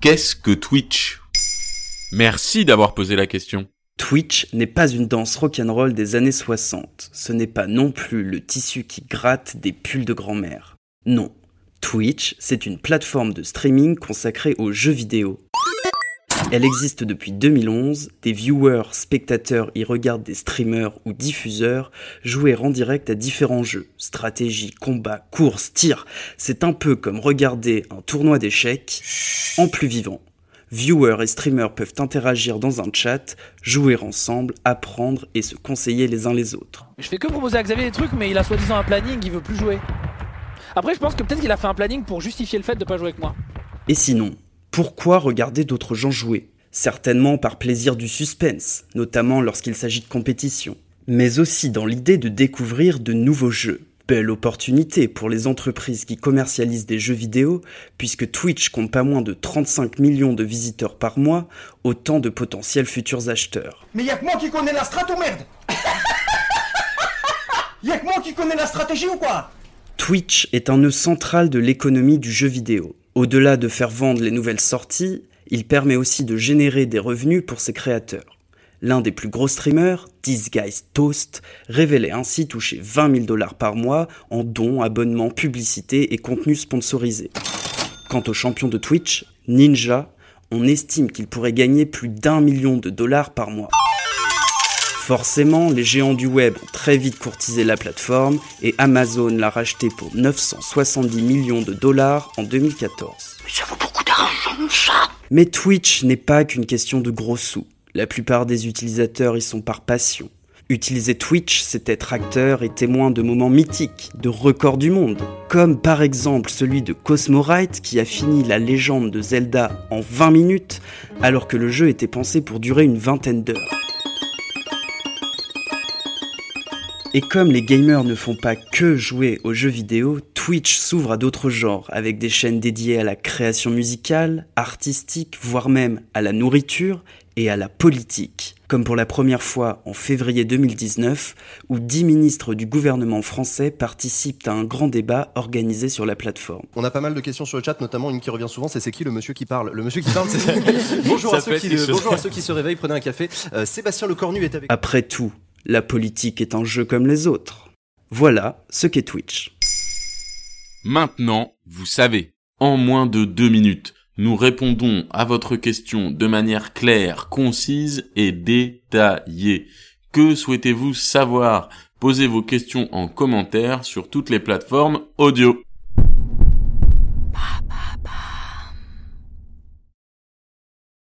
Qu'est-ce que Twitch? Merci d'avoir posé la question. Twitch n'est pas une danse rock'n'roll des années 60. Ce n'est pas non plus le tissu qui gratte des pulls de grand-mère. Non. Twitch, c'est une plateforme de streaming consacrée aux jeux vidéo. Elle existe depuis 2011, des viewers, spectateurs y regardent des streamers ou diffuseurs jouer en direct à différents jeux. Stratégie, combat, course, tir. C'est un peu comme regarder un tournoi d'échecs en plus vivant. Viewers et streamers peuvent interagir dans un chat, jouer ensemble, apprendre et se conseiller les uns les autres. Je fais que proposer à Xavier des trucs, mais il a soi-disant un planning, il veut plus jouer. Après, je pense que peut-être qu'il a fait un planning pour justifier le fait de pas jouer avec moi. Et sinon, pourquoi regarder d'autres gens jouer? Certainement par plaisir du suspense, notamment lorsqu'il s'agit de compétition, mais aussi dans l'idée de découvrir de nouveaux jeux. Belle opportunité pour les entreprises qui commercialisent des jeux vidéo, puisque Twitch compte pas moins de 35 millions de visiteurs par mois, autant de potentiels futurs acheteurs. Mais y'a que moi qui connais la strat ou merde Y'a que moi qui connais la stratégie ou quoi? Twitch est un nœud central de l'économie du jeu vidéo. Au-delà de faire vendre les nouvelles sorties, il permet aussi de générer des revenus pour ses créateurs. L'un des plus gros streamers, This Guys Toast, révélait ainsi toucher 20 000 dollars par mois en dons, abonnements, publicités et contenus sponsorisés. Quant au champion de Twitch, Ninja, on estime qu'il pourrait gagner plus d'un million de dollars par mois. Forcément, les géants du web ont très vite courtisé la plateforme et Amazon l'a racheté pour 970 millions de dollars en 2014. Ça vaut beaucoup d'argent, ça Mais Twitch n'est pas qu'une question de gros sous. La plupart des utilisateurs y sont par passion. Utiliser Twitch, c'est être acteur et témoin de moments mythiques, de records du monde, comme par exemple celui de Cosmorite qui a fini la légende de Zelda en 20 minutes alors que le jeu était pensé pour durer une vingtaine d'heures. Et comme les gamers ne font pas que jouer aux jeux vidéo, Twitch s'ouvre à d'autres genres, avec des chaînes dédiées à la création musicale, artistique, voire même à la nourriture et à la politique. Comme pour la première fois en février 2019, où 10 ministres du gouvernement français participent à un grand débat organisé sur la plateforme. On a pas mal de questions sur le chat, notamment une qui revient souvent, c'est c'est qui le monsieur qui parle? Le monsieur qui parle, c'est... bonjour, à Ça ceux qui, bonjour à ceux qui se réveillent, prenez un café. Euh, Sébastien Lecornu est avec Après tout, la politique est un jeu comme les autres. Voilà ce qu'est Twitch. Maintenant, vous savez, en moins de deux minutes, nous répondons à votre question de manière claire, concise et détaillée. Que souhaitez-vous savoir? Posez vos questions en commentaire sur toutes les plateformes audio.